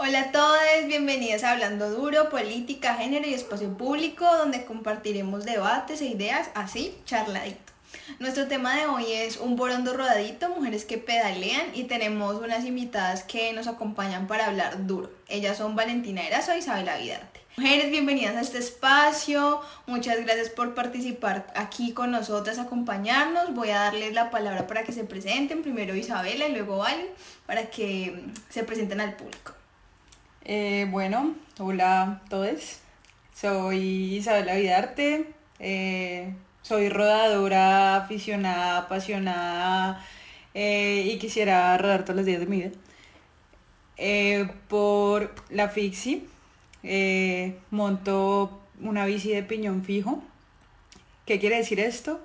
Hola a todos, bienvenidos a Hablando Duro, Política, Género y Espacio Público, donde compartiremos debates e ideas así, charladito. Nuestro tema de hoy es un borondo rodadito, mujeres que pedalean y tenemos unas invitadas que nos acompañan para hablar duro. Ellas son Valentina Erazo y Isabela Vidarte. Mujeres, bienvenidas a este espacio. Muchas gracias por participar aquí con nosotras, acompañarnos. Voy a darles la palabra para que se presenten. Primero Isabela y luego Valen, para que se presenten al público. Eh, bueno, hola a todos. Soy Isabela Vidarte. Eh, soy rodadora, aficionada, apasionada eh, y quisiera rodar todos los días de mi vida. por la Fixi. monto una bici de piñón fijo. ¿Qué quiere decir esto?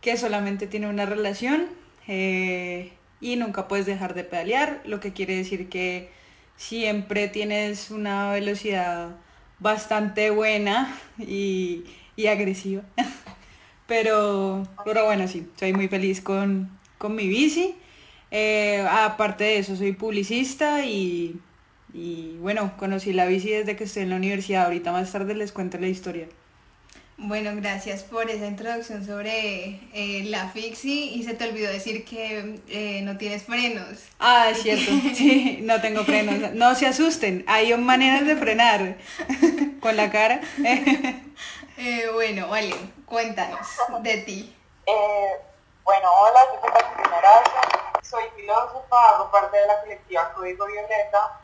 Que solamente tiene una relación y nunca puedes dejar de pedalear, lo que quiere decir que siempre tienes una velocidad bastante buena y, agresiva. pero, pero bueno, sí, soy muy feliz con, mi bici. Eh, aparte de eso, soy publicista y, y bueno, conocí la bici desde que estoy en la universidad. Ahorita más tarde les cuento la historia. Bueno, gracias por esa introducción sobre eh, la Fixie y se te olvidó decir que eh, no tienes frenos. Ah, es cierto, sí, no tengo frenos. No se asusten, hay maneras de frenar con la cara. Eh, bueno, vale, cuéntanos de ti. bueno, hola, yo soy Valentina soy filósofa, hago parte de la colectiva Código Violeta,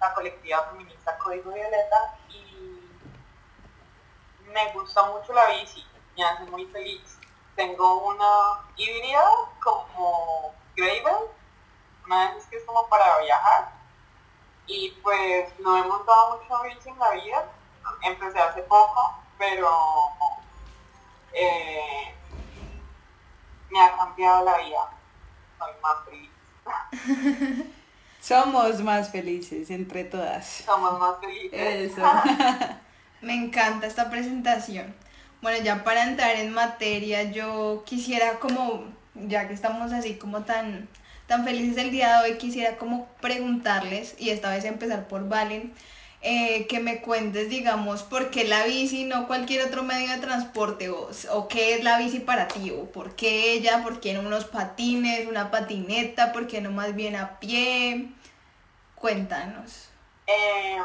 la colectiva feminista Código Violeta me gusta mucho la bici, me hace muy feliz. Tengo una híbrida como Gravel, una vez que es como para viajar. Y pues no he montado mucho bici en la vida, empecé hace poco, pero eh, me ha cambiado la vida. Soy más feliz. Somos más felices entre todas. Somos más felices. Eso. Me encanta esta presentación. Bueno, ya para entrar en materia, yo quisiera como, ya que estamos así como tan, tan felices el día de hoy, quisiera como preguntarles, y esta vez empezar por Valen, eh, que me cuentes, digamos, por qué la bici, no cualquier otro medio de transporte, o, o, qué es la bici para ti, o por qué ella, por qué no unos patines, una patineta, por qué no más bien a pie. Cuéntanos. Eh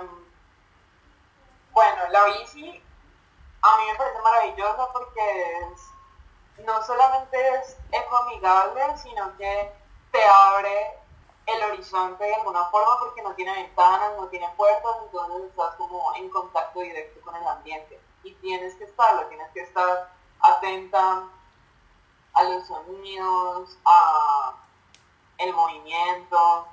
bueno, la bici a mí me parece maravillosa porque no solamente es ecoamigable, sino que te abre el horizonte de alguna forma porque no tiene ventanas, no tiene puertas, entonces estás como en contacto directo con el ambiente. Y tienes que estarlo, tienes que estar atenta a los sonidos, a el movimiento,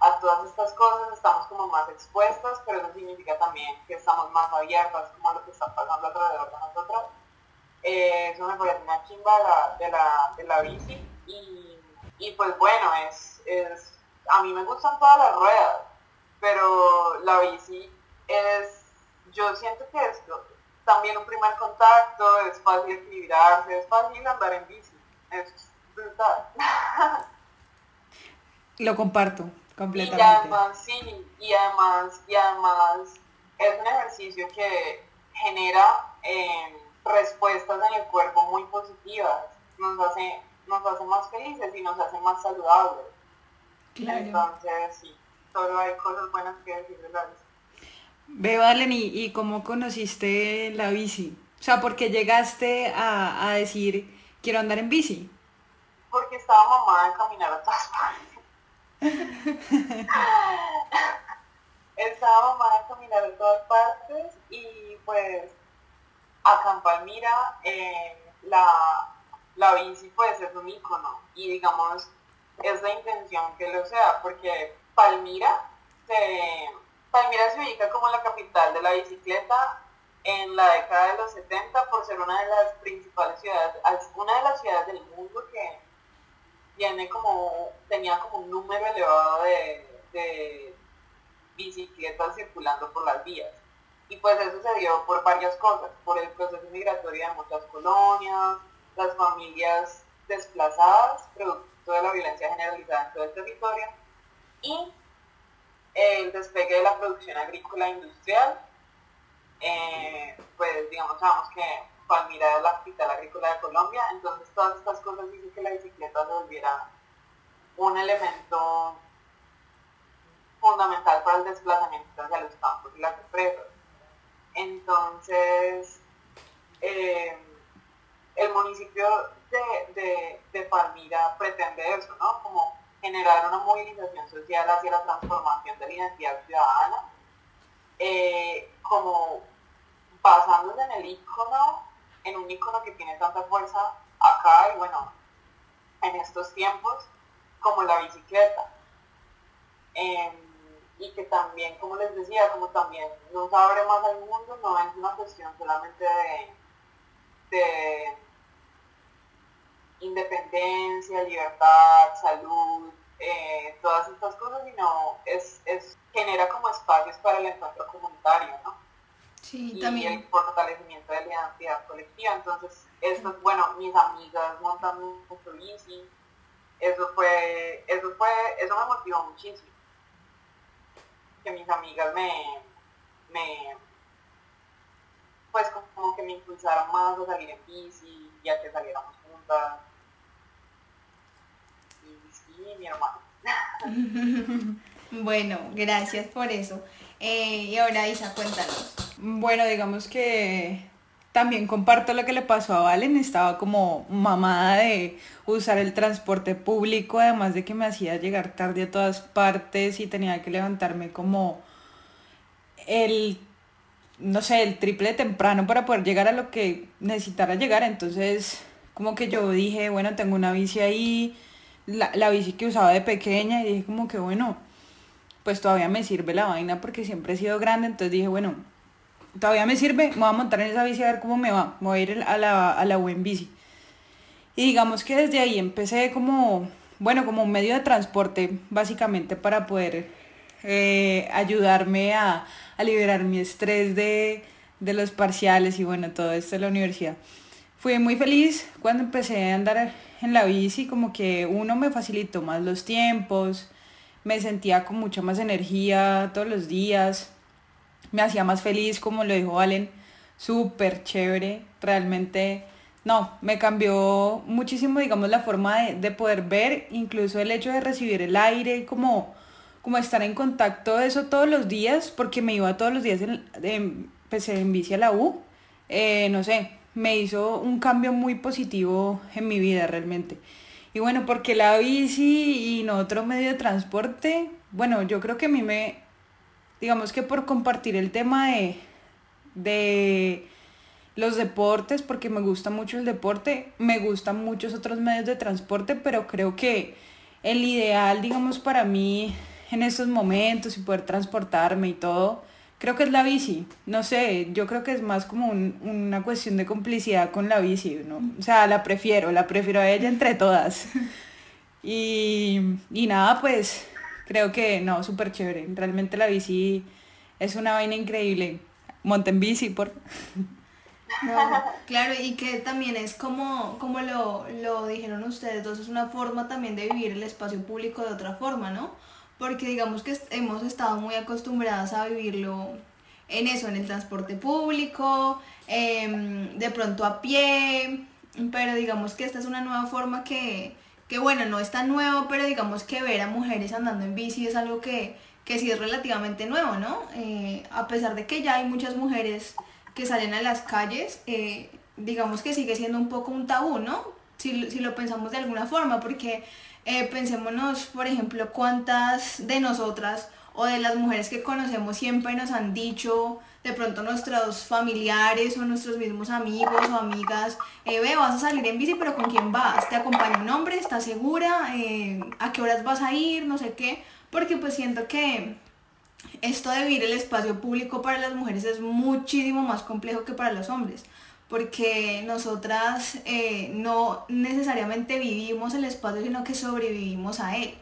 a todas estas cosas estamos como más expuestas, pero eso significa también que estamos más abiertas como a lo que está pasando alrededor de nosotros. Eh, eso me parece una chimba de la, de la, de la bici y, y, pues bueno, es, es, a mí me gustan todas las ruedas, pero la bici es, yo siento que es también un primer contacto, es fácil equilibrarse, es fácil andar en bici, es brutal. Lo comparto. Completamente. Y además, sí, y además, y además es un ejercicio que genera eh, respuestas en el cuerpo muy positivas, nos hace, nos hace más felices y nos hace más saludables. Entonces, sí, solo hay cosas buenas que decir de la bici. Ve, Valen, ¿y, cómo conociste la bici? O sea, ¿por qué llegaste a, a decir, quiero andar en bici? Porque estaba mamá de caminar a todas partes. Estaba mamá a caminar en todas partes y pues acá en Palmira eh, la, la bici pues es un icono y digamos es la intención que lo sea porque Palmira se, Palmira se ubica como la capital de la bicicleta en la década de los 70 por ser una de las principales ciudades, una de las ciudades del mundo que tiene como, tenía como un número elevado de, bicicletas circulando por las vías. Y pues eso se dio por varias cosas, por el proceso migratorio de muchas colonias, las familias desplazadas, producto de la violencia generalizada en todo el territorio, y el despegue de la producción agrícola industrial, eh, pues digamos, que Palmira es la capital agrícola de Colombia, entonces todas estas cosas dicen que la bicicleta se volviera un elemento fundamental para el desplazamiento hacia los campos y las empresas. Entonces, eh, el municipio de, de, Palmira pretende eso, ¿no? Como generar una movilización social hacia la transformación de la identidad ciudadana, eh, como basándose en el icono, en un icono que tiene tanta fuerza acá y bueno, en estos tiempos, como la bicicleta. Em, y que también, como les decía, como también nos abre más al mundo, no es una cuestión solamente de, independencia, libertad, salud, eh, todas estas cosas, sino es, es, genera como espacios para el encuentro comunitario. Sí, y también. el fortalecimiento de la identidad colectiva. Entonces, esto, bueno, mis amigas montan mucho bici, eso fue, eso fue, eso me motivó muchísimo. Que mis amigas me, me pues como que me impulsaron más a salir en bici, ya que saliéramos juntas. Y sí, mi hermano. bueno, gracias por eso. Eh, y ahora Isa, cuéntanos. Bueno, digamos que también comparto lo que le pasó a Valen, estaba como mamada de usar el transporte público, además de que me hacía llegar tarde a todas partes y tenía que levantarme como el, no sé, el triple temprano para poder llegar a lo que necesitara llegar, entonces como que yo dije, bueno, tengo una bici ahí, la, la bici que usaba de pequeña y dije como que bueno, pues todavía me sirve la vaina porque siempre he sido grande, entonces dije, bueno, todavía me sirve, me voy a montar en esa bici a ver cómo me va, me voy a ir a la, a la buen bici. Y digamos que desde ahí empecé como, bueno, como un medio de transporte, básicamente para poder eh, ayudarme a, a, liberar mi estrés de, de, los parciales y bueno, todo esto de la universidad. Fui muy feliz cuando empecé a andar en la bici, como que uno me facilitó más los tiempos, me sentía con mucha más energía todos los días, me hacía más feliz, como lo dijo Valen, súper chévere, realmente, no, me cambió muchísimo, digamos, la forma de, de, poder ver, incluso el hecho de recibir el aire, como, como estar en contacto eso todos los días, porque me iba todos los días, en, empecé en bici a la U, eh, no sé, me hizo un cambio muy positivo en mi vida realmente. Y bueno, porque la bici y no otro medio de transporte, bueno, yo creo que a mí me, digamos que por compartir el tema de, de los deportes, porque me gusta mucho el deporte, me gustan muchos otros medios de transporte, pero creo que el ideal, digamos, para mí en estos momentos y poder transportarme y todo, creo que es la bici. No sé, yo creo que es más como un, una cuestión de complicidad con la bici, ¿no? O sea, la prefiero, la prefiero a ella entre todas. Y, y nada, pues creo que no, súper chévere. Realmente la bici es una vaina increíble. Monten bici, por... No, claro, y que también es como, como lo, lo dijeron ustedes dos, es una forma también de vivir el espacio público de otra forma, ¿no? Porque digamos que hemos estado muy acostumbradas a vivirlo en eso, en el transporte público, eh, de pronto a pie, pero digamos que esta es una nueva forma que, que bueno, no es tan nuevo, pero digamos que ver a mujeres andando en bici es algo que, que sí es relativamente nuevo, ¿no? Eh, a pesar de que ya hay muchas mujeres que salen a las calles, eh, digamos que sigue siendo un poco un tabú, ¿no? Si, si lo pensamos de alguna forma, porque eh, pensémonos, por ejemplo, cuántas de nosotras o de las mujeres que conocemos siempre nos han dicho, de pronto nuestros familiares o nuestros mismos amigos o amigas, eh, ve, vas a salir en bici, pero ¿con quién vas? ¿Te acompaña un hombre? ¿Estás segura? Eh, ¿A qué horas vas a ir? No sé qué. Porque pues siento que esto de vivir el espacio público para las mujeres es muchísimo más complejo que para los hombres. Porque nosotras eh, no necesariamente vivimos el espacio, sino que sobrevivimos a él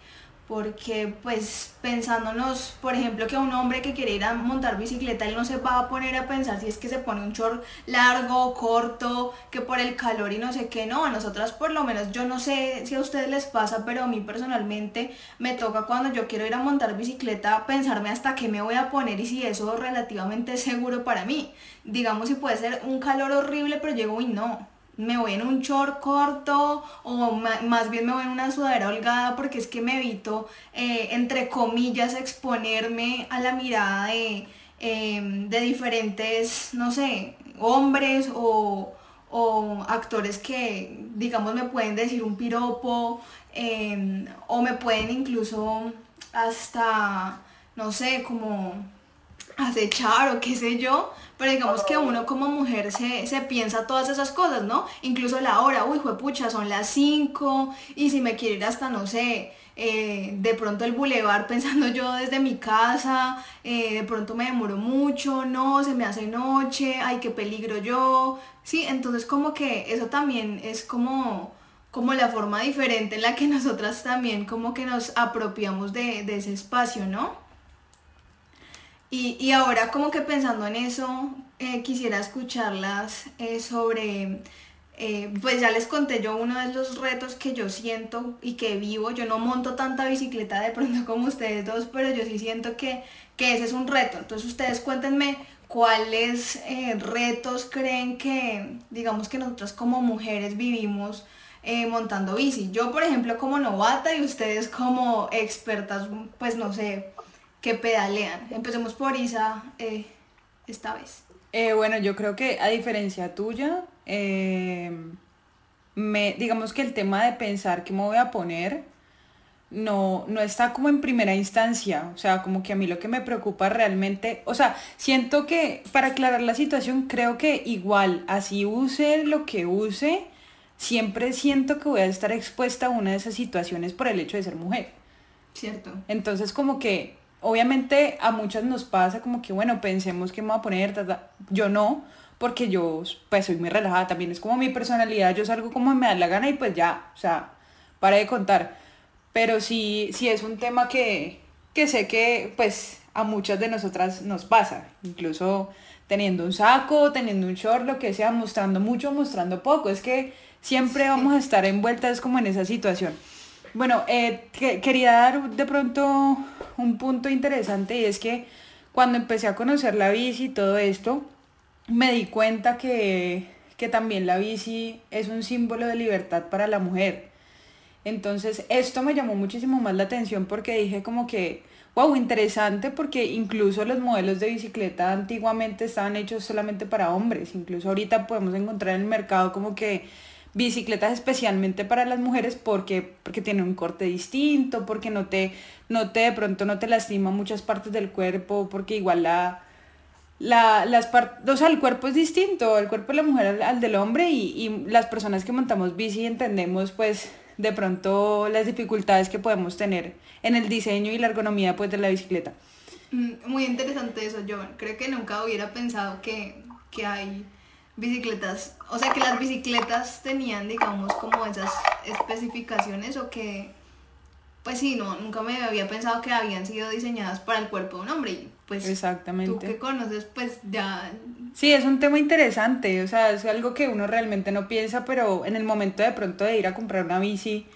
porque pues pensándonos, por ejemplo, que un hombre que quiere ir a montar bicicleta, él no se va a poner a pensar si es que se pone un short largo, corto, que por el calor y no sé qué, no, a nosotras por lo menos, yo no sé si a ustedes les pasa, pero a mí personalmente me toca cuando yo quiero ir a montar bicicleta pensarme hasta qué me voy a poner y si eso relativamente es seguro para mí. Digamos si puede ser un calor horrible, pero llego y no, me voy en un short corto o más bien me voy en una sudadera holgada porque es que me evito, eh, entre comillas, exponerme a la mirada de, em, de diferentes, no sé, hombres o, actores que, digamos, me pueden decir un piropo em, o me pueden incluso hasta, no sé, como acechar o qué sé yo, pero digamos que uno como mujer se, piensa todas esas cosas, ¿no? Incluso la hora, uy, pucha, son las 5 y si me quiero ir hasta, no sé, eh, de pronto el bulevar pensando yo desde mi casa, eh, de pronto me demoro mucho, no, se me hace noche, ay, qué peligro yo, sí, entonces como que eso también es como como la forma diferente en la que nosotras también como que nos apropiamos de, de ese espacio, ¿no? Y, ahora como que pensando en eso, eh, quisiera escucharlas eh, sobre, eh, pues ya les conté yo uno de los retos que yo siento y que vivo. Yo no monto tanta bicicleta de pronto como ustedes dos, pero yo sí siento que, que ese es un reto. Entonces ustedes cuéntenme cuáles retos creen que, digamos que nosotros como mujeres vivimos. montando bici. Yo, por ejemplo, como novata y ustedes como expertas, pues no sé, que pedalean. Empecemos por Isa eh, esta vez. Eh, bueno, yo creo que a diferencia tuya, eh, me, digamos que el tema de pensar qué me voy a poner no, no está como en primera instancia. O sea, como que a mí lo que me preocupa realmente, o sea, siento que para aclarar la situación, creo que igual, así use lo que use, siempre siento que voy a estar expuesta a una de esas situaciones por el hecho de ser mujer. Cierto. Entonces como que obviamente a muchas nos pasa como que, bueno, pensemos que me voy a poner, yo no, porque yo pues soy muy relajada, también es como mi personalidad, yo salgo como me da la gana y pues ya, o sea, para de contar. Pero sí, sí es un tema que, que sé que pues a muchas de nosotras nos pasa, incluso teniendo un saco, teniendo un short, lo que sea, mostrando mucho, mostrando poco, es que siempre vamos a estar envueltas como en esa situación. Bueno, eh, quería dar de pronto un punto interesante y es que cuando empecé a conocer la bici y todo esto, me di cuenta que, que también la bici es un símbolo de libertad para la mujer. Entonces esto me llamó muchísimo más la atención porque dije como que, wow, interesante porque incluso los modelos de bicicleta antiguamente estaban hechos solamente para hombres. Incluso ahorita podemos encontrar en el mercado como que bicicletas especialmente para las mujeres porque, porque tiene un corte distinto, porque no te, no te de pronto no te lastima muchas partes del cuerpo, porque igual la, la, las partes, o sea, el cuerpo es distinto, el cuerpo de la mujer al, del hombre y, y, las personas que montamos bici entendemos pues de pronto las dificultades que podemos tener en el diseño y la ergonomía pues de la bicicleta. Mm, muy interesante eso, yo creo que nunca hubiera pensado que, que hay bicicletas, o sea que las bicicletas tenían, digamos, como esas especificaciones o que, pues sí, no, nunca me había pensado que habían sido diseñadas para el cuerpo de un hombre y pues Exactamente. tú que conoces, pues ya... Sí, es un tema interesante, o sea, es algo que uno realmente no piensa, pero en el momento de pronto de ir a comprar una bici,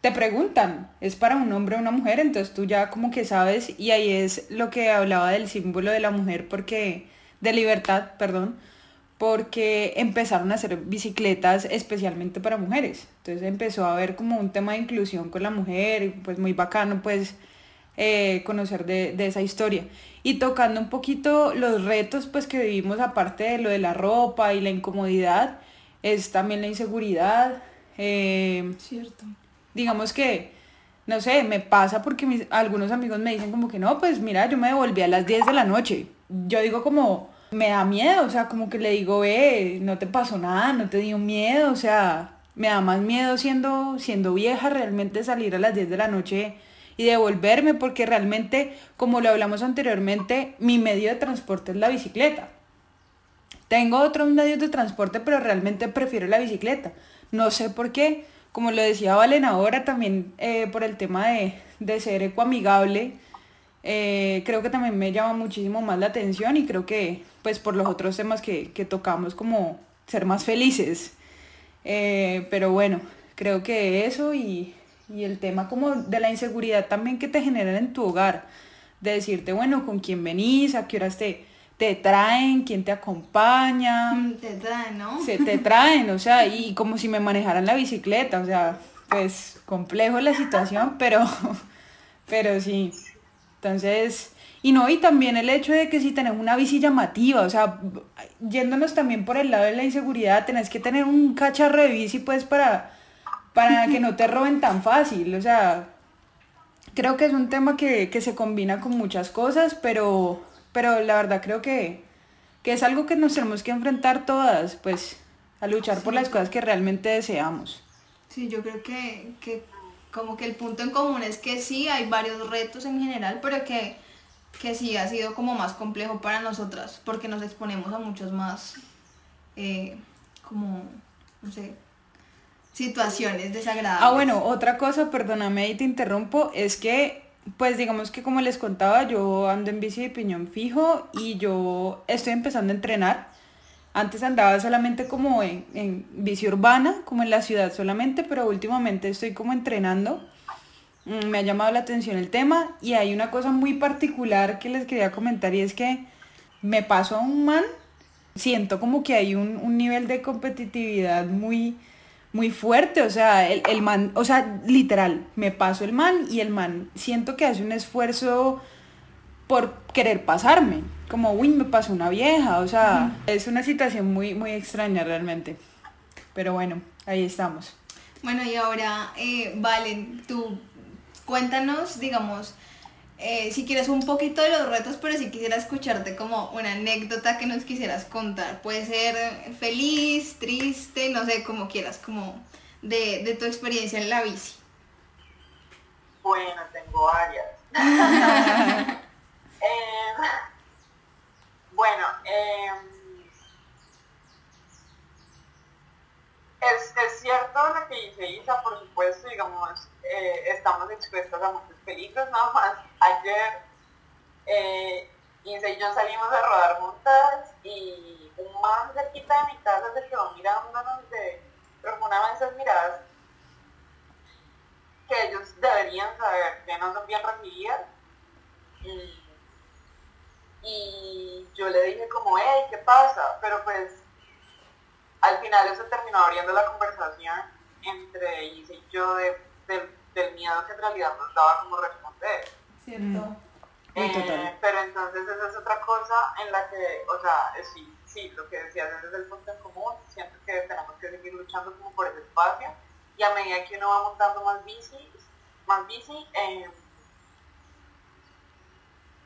te preguntan, ¿es para un hombre o una mujer? Entonces tú ya como que sabes y ahí es lo que hablaba del símbolo de la mujer porque, de libertad, perdón, porque empezaron a hacer bicicletas especialmente para mujeres. Entonces empezó a haber como un tema de inclusión con la mujer, pues muy bacano pues eh, conocer de, esa historia. Y tocando un poquito los retos pues que vivimos aparte de lo de la ropa y la incomodidad, es también la inseguridad. Eh, Cierto. Digamos que, no sé, me pasa porque mis, algunos amigos me dicen como que no, pues mira, yo me devolví a las 10 de la noche. Yo digo como me da miedo, o sea, como que le digo, ve, no te pasó nada, no te dio miedo, o sea, me da más miedo siendo, siendo vieja realmente salir a las 10 de la noche y devolverme porque realmente, como lo hablamos anteriormente, mi medio de transporte es la bicicleta. Tengo otros medios de transporte, pero realmente prefiero la bicicleta. No sé por qué, como lo decía Valen ahora, también eh, por el tema de, de ser ecoamigable, eh, creo que también me llama muchísimo más la atención y creo que pues por los otros temas que, que tocamos como ser más felices. Eh, pero bueno, creo que eso y, y el tema como de la inseguridad también que te generan en tu hogar, de decirte, bueno, con quién venís, a qué horas te, te traen, quién te acompaña. Mm, Te traen, ¿no? Se te traen, o sea, y como si me manejaran la bicicleta, o sea, pues complejo la situación, pero, pero sí. Entonces, y no, y también el hecho de que si tenés una bici llamativa, o sea, yéndonos también por el lado de la inseguridad, tenés que tener un cacharro de bici pues para, para que no te roben tan fácil, o sea, creo que es un tema que, que se combina con muchas cosas, pero, pero la verdad creo que, que es algo que nos tenemos que enfrentar todas, pues, a luchar por las cosas que realmente deseamos. Sí, yo creo que, que como que el punto en común es que sí, hay varios retos en general, pero que, que sí ha sido como más complejo para nosotras, porque nos exponemos a muchos más, eh, como, no sé, situaciones desagradables. Ah, bueno, otra cosa, perdóname y te interrumpo, es que, pues digamos que como les contaba, yo ando en bici de piñón fijo y yo estoy empezando a entrenar. Antes andaba solamente como en, en bici urbana, como en la ciudad solamente, pero últimamente estoy como entrenando. Mm, Me ha llamado la atención el tema y hay una cosa muy particular que les quería comentar y es que me paso a un man, siento como que hay un, un nivel de competitividad muy, muy fuerte, o sea, el, el man, o sea, literal, me paso el man y el man siento que hace un esfuerzo por querer pasarme, como, uy, me pasó una vieja, o sea, es una situación muy, muy extraña realmente. Pero bueno, ahí estamos. Bueno, y ahora, eh, Valen, tú cuéntanos, digamos, eh, si quieres un poquito de los retos, pero si quisiera escucharte como una anécdota que nos quisieras contar. Puede ser feliz, triste, no sé, como quieras, como de, de tu experiencia en la bici. Bueno, tengo varias. Em, bueno, em, es, es cierto lo que dice Isa, por supuesto, digamos, eh, estamos expuestos a muchos peligros, nada más. Ayer eh, Isa y yo salimos a rodar juntas y un man cerquita de mi casa se quedó mirándonos de profundamente esas miradas que ellos deberían saber que no son bien recibidas. Y, y yo le dije como, hey, ¿qué pasa? Pero pues al final eso terminó abriendo la conversación entre Isa y yo de, de- del miedo que en realidad nos daba como responder. ¿Cierto? Mm. Eh, pero entonces esa es otra cosa en la que, o sea, sí, sí, lo que decías es el punto en común, siento que tenemos que seguir luchando como por ese espacio y a medida que uno va montando más bicis, más bici, eh,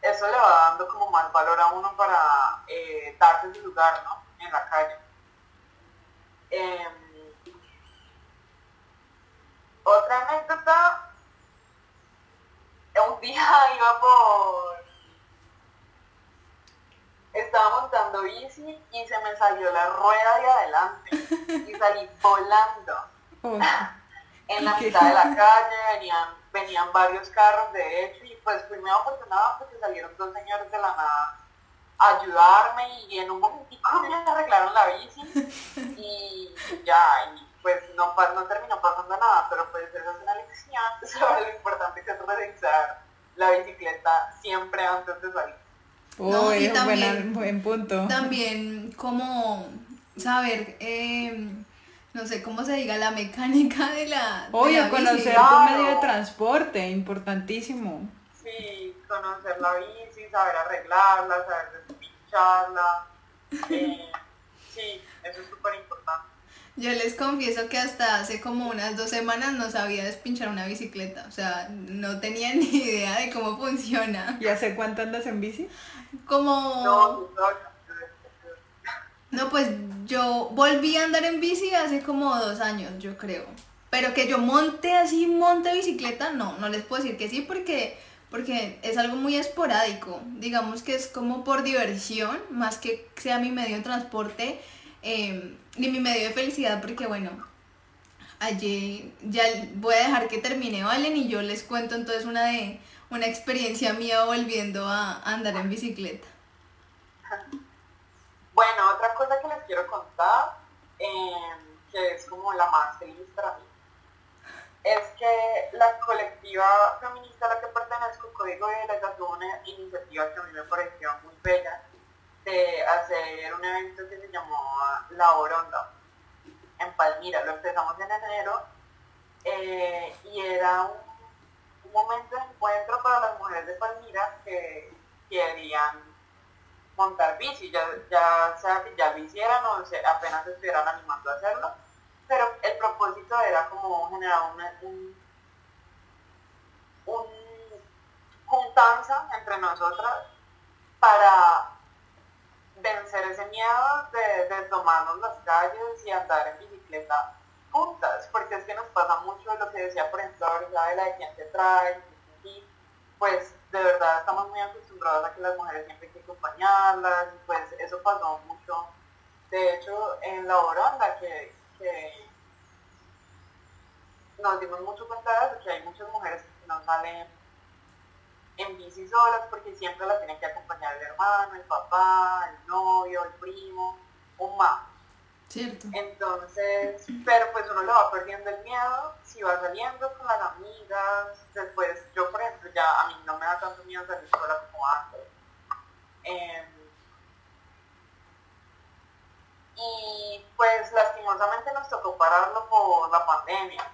eso le va dando como más valor a uno para eh, darse su lugar, ¿no? En la calle. Em, otra anécdota, un día iba por... Estaba montando bici y se me salió la rueda de adelante y salí volando Oh, en la mitad de la calle, venían, venían varios carros de hecho pues fui muy afortunada porque salieron dos señores de la nada a ayudarme y en un momentico me arreglaron la bici y ya, y pues no, no terminó pasando nada, pero pues esa es una lección sobre lo importante que es revisar la bicicleta siempre antes de salir. No, y oh, también- buen punto. También como saber, eh, no sé cómo se diga, la mecánica de la... de Obvio, la bici. conocer tu medio de transporte, importantísimo. Sí, conocer la bici, saber arreglarla, saber despincharla. Eh, sí, eso es súper importante. Yo les confieso que hasta hace como unas dos semanas no sabía despinchar una bicicleta. O sea, no tenía ni idea de cómo funciona. ¿Y hace cuánto andas en bici? Como... No, tú sabes, No, pues yo volví a andar en bici hace como dos años, yo creo. Pero que yo monte así, monte bicicleta, no, no les puedo decir que sí porque, porque es algo muy esporádico. Digamos que es como por diversión, más que sea mi medio de transporte eh, ni mi medio de felicidad, porque bueno, allí ya voy a dejar que termine Valen y yo les cuento entonces una de una experiencia mía volviendo a andar en bicicleta. Bueno, otra cosa que les quiero contar, em, que es como la más feliz para mí, es que la colectiva feminista a la que pertenezco, Código de la tuvo una iniciativa que a mí me pareció muy bella de hacer un evento que se llamó La Oronda en Palmira. Lo empezamos en enero eh, y era un, momento de encuentro para las mujeres de Palmira que querían montar bici, ya, ya sea que ya lo hicieran o apenas estuvieran animando a hacerlo, propósito era como generar una, un, un juntanza entre nosotras para vencer ese miedo de, de, tomarnos las calles y andar en bicicleta juntas, porque es que nos pasa mucho lo que decía por ejemplo ahorita de la de quién te trae, y pues de verdad estamos muy acostumbrados a que las mujeres siempre hay que acompañarlas, pues eso pasó mucho, de hecho en la Oronda que, que nos dimos mucho cuenta de que hay muchas mujeres que no salen en bici solas porque siempre la tienen que acompañar el hermano, el papá, el novio, el primo, un más. Cierto. Entonces, pero pues uno le va perdiendo el miedo, si va saliendo con las amigas, después yo por ejemplo ya a mí no me da tanto miedo salir sola como antes. Em, y pues lastimosamente nos tocó pararlo por la pandemia,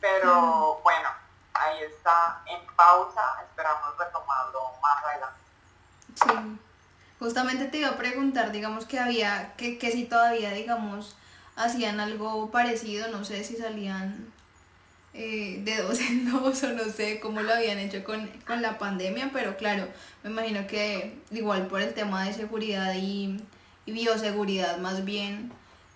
pero bueno, ahí está en pausa, esperamos retomarlo más adelante. Sí, justamente te iba a preguntar, digamos que había, que, que si todavía, digamos, hacían algo parecido, no sé si salían eh, de dos en dos o no sé cómo lo habían hecho con, la pandemia, pero claro, me imagino que igual por el tema de seguridad y, bioseguridad más bien,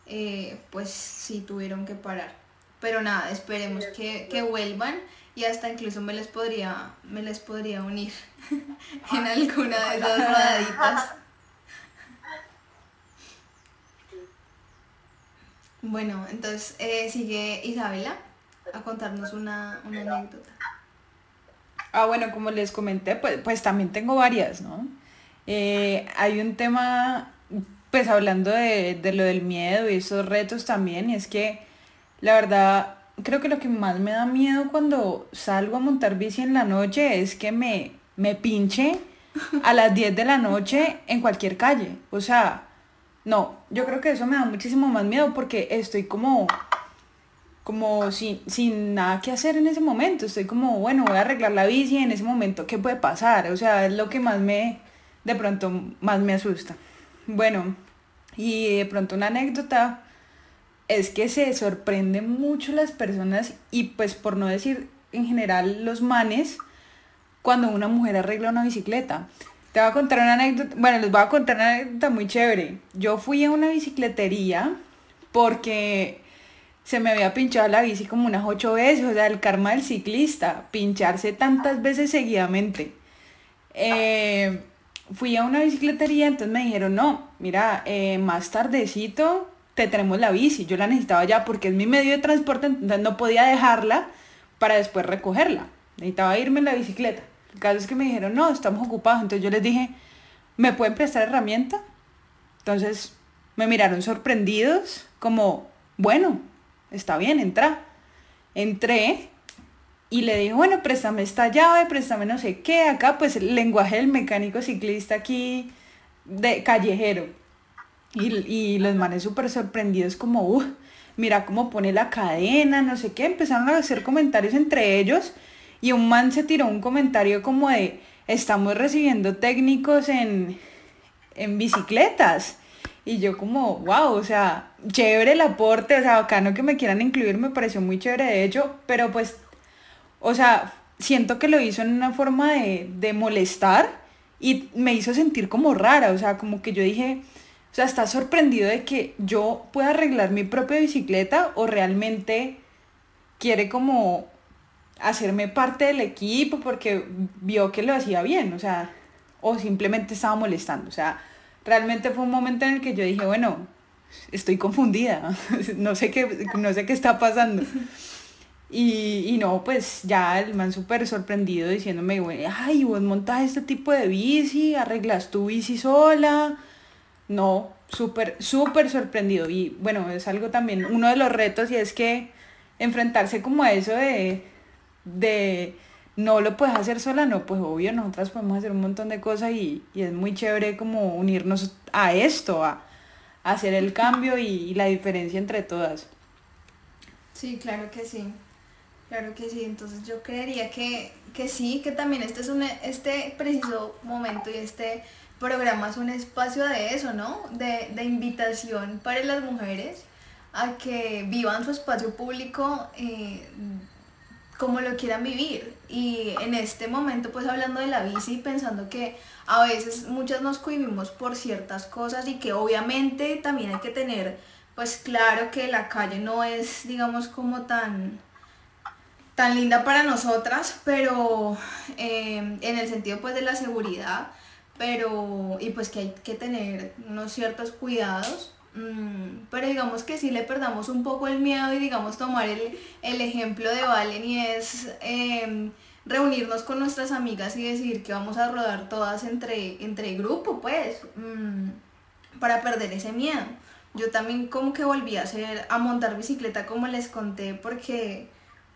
eh, pues sí tuvieron que parar. Pero nada, esperemos que, que vuelvan y hasta incluso me les podría, me les podría unir en alguna de esas rodaditas. Bueno, entonces eh, sigue Isabela a contarnos una, anécdota. Ah, bueno, como les comenté, pues, pues también tengo varias, ¿no? Eh, hay un tema, pues hablando de, de lo del miedo y esos retos también, y es que la verdad creo que lo que más me da miedo cuando salgo a montar bici en la noche es que me, me pinche a las 10 de la noche en cualquier calle. O sea, no, yo creo que eso me da muchísimo más miedo porque estoy como como sin, sin nada que hacer en ese momento. Estoy como, bueno, voy a arreglar la bici en ese momento, ¿qué puede pasar? O sea, es lo que más me, de pronto, más me asusta. Bueno, y de pronto una anécdota es que se sorprenden mucho las personas y pues por no decir en general los manes cuando una mujer arregla una bicicleta. Te voy a contar una anécdota, bueno, les voy a contar una anécdota muy chévere. Yo fui a una bicicletería porque se me había pinchado la bici como unas ocho veces, o sea, el karma del ciclista, pincharse tantas veces seguidamente. Eh, fui a una bicicletería, entonces me dijeron, no, mira, eh, más tardecito te tenemos la bici. Yo la necesitaba ya porque es mi medio de transporte, entonces no podía dejarla para después recogerla. Necesitaba irme en la bicicleta. El caso es que me dijeron, no, estamos ocupados. Entonces yo les dije, ¿me pueden prestar herramienta? Entonces me miraron sorprendidos, como, bueno, está bien, entra. Entré y le dije, bueno, préstame esta llave, préstame no sé qué. Acá pues el lenguaje del mecánico ciclista aquí de callejero y, los manes súper sorprendidos como, uh, mira cómo pone la cadena, no sé qué. Empezaron a hacer comentarios entre ellos y un man se tiró un comentario como de, estamos recibiendo técnicos en, en bicicletas. Y yo como, wow, o sea, chévere el aporte, o sea, bacano que me quieran incluir, me pareció muy chévere de hecho, pero pues, o sea, siento que lo hizo en una forma de, de molestar y me hizo sentir como rara, o sea, como que yo dije, o sea, está sorprendido de que yo pueda arreglar mi propia bicicleta o realmente quiere como hacerme parte del equipo porque vio que lo hacía bien, o sea, o simplemente estaba molestando. O sea, realmente fue un momento en el que yo dije, bueno, estoy confundida, no sé qué, no sé qué está pasando. Y, y no, pues ya el man súper sorprendido diciéndome, ay, vos montas este tipo de bici, arreglas tu bici sola. No, súper, súper sorprendido. Y bueno, es algo también, uno de los retos y es que enfrentarse como a eso de, de no lo puedes hacer sola, no, pues obvio, nosotras podemos hacer un montón de cosas y, y es muy chévere como unirnos a esto, a, hacer el cambio y, y la diferencia entre todas. Sí, claro que sí. Claro que sí, entonces yo creería que, que sí, que también este es un este preciso momento y este programa es un espacio de eso, ¿no? De, de invitación para las mujeres a que vivan su espacio público eh, como lo quieran vivir. Y en este momento, pues hablando de la bici, pensando que a veces muchas nos cohibimos por ciertas cosas y que obviamente también hay que tener, pues claro que la calle no es, digamos, como tan tan linda para nosotras, pero eh, en el sentido pues de la seguridad, pero y pues que hay que tener unos ciertos cuidados, mm, pero digamos que si le perdamos un poco el miedo y digamos tomar el, ejemplo de Valen y es em, reunirnos con nuestras amigas y decir que vamos a rodar todas entre, entre grupo, pues, mm, para perder ese miedo. Yo también como que volví a hacer, a montar bicicleta como les conté, porque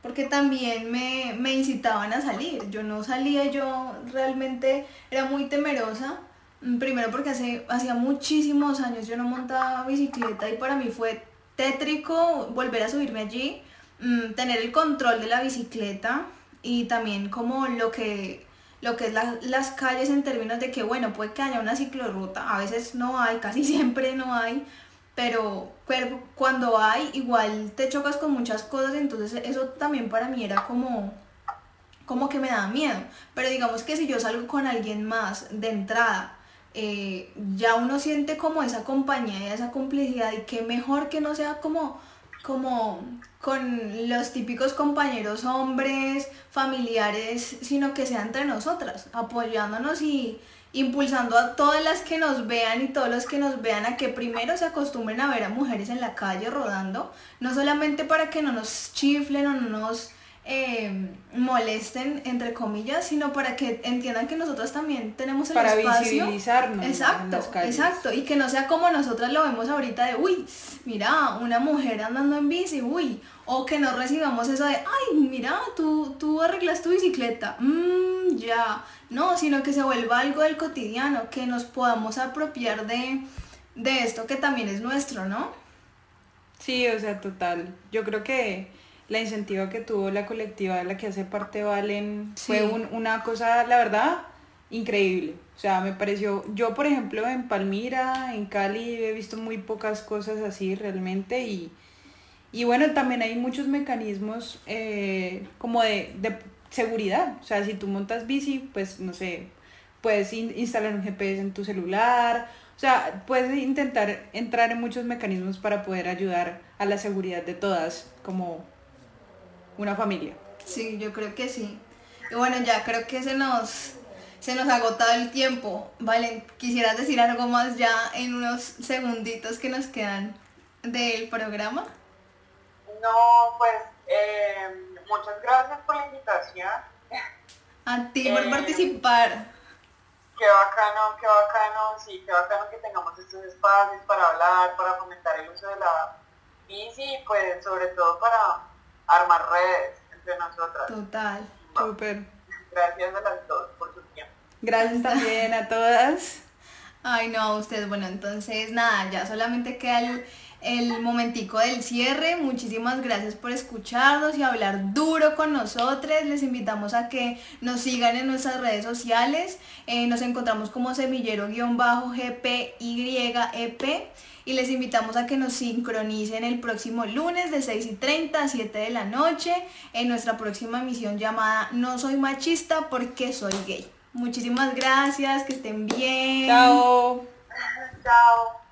porque también me, me, incitaban a salir. Yo no salía, yo realmente era muy temerosa. Mm, primero porque hacía muchísimos años yo no montaba bicicleta y para mí fue tétrico volver a subirme allí, mm, tener el control de la bicicleta y también como lo que, lo que es las calles en términos de que, bueno, puede que haya una ciclorruta, a veces no hay, casi siempre no hay, pero, cuando hay, igual te chocas con muchas cosas, entonces eso también para mí era como, como que me da miedo. Pero digamos que si yo salgo con alguien más de entrada, eh, ya uno siente como esa compañía y esa complicidad y qué mejor que no sea como, como con los típicos compañeros hombres, familiares, sino que sea entre nosotras, apoyándonos y impulsando a todas las que nos vean y todos los que nos vean a que primero se acostumbren a ver a mujeres en la calle rodando, no solamente para que no nos chiflen o no nos eh, molesten, entre comillas, sino para que entiendan que nosotros también tenemos el para espacio. visibilizarnos. Exacto, exacto. Y que no sea como nosotras lo vemos ahorita de, uy, mira, una mujer andando en bici, uy. O que no recibamos eso de, ay, mira, tú, tú arreglas tu bicicleta. Mmm, ya no, sino que se vuelva algo del cotidiano, que nos podamos apropiar de, esto que también es nuestro, ¿no? Sí, o sea, total. Yo creo que la incentiva que tuvo la colectiva de la que hace parte Valen fue una cosa, la verdad, increíble. O sea, me pareció, yo por ejemplo en Palmira, en Cali, he visto muy pocas cosas así realmente y, y bueno, también hay muchos mecanismos eh, como de seguridad. O sea, si tú montas bici, pues no sé, puedes instalar un GPS en tu celular. O sea, puedes intentar entrar en muchos mecanismos para poder ayudar a la seguridad de todas como una familia. Sí, yo creo que sí. Y bueno, ya creo que se nos, se nos ha agotado el tiempo. Vale, ¿quisieras decir algo más ya en unos segunditos que nos quedan del programa? No, pues eh, muchas gracias por la invitación. A ti por eh, participar. Qué bacano, qué bacano, sí, qué bacano que tengamos estos espacios para hablar, para fomentar el uso de la bici y pues sobre todo para armar redes entre nosotras. Total. Súper. Gracias a las dos por su tiempo. Gracias también a todas. Ay, no, ustedes, bueno, entonces nada, ya solamente queda el el momentico del cierre. Muchísimas gracias por escucharnos y hablar duro con nosotros. Les invitamos a que nos sigan en nuestras redes sociales. Eh, nos encontramos como semillero-gpyep y les invitamos a que nos sincronicen el próximo lunes de 6 y 30 a 7 de la noche en nuestra próxima emisión llamada No soy machista porque soy gay. Muchísimas gracias, que estén bien. Chao. Chao.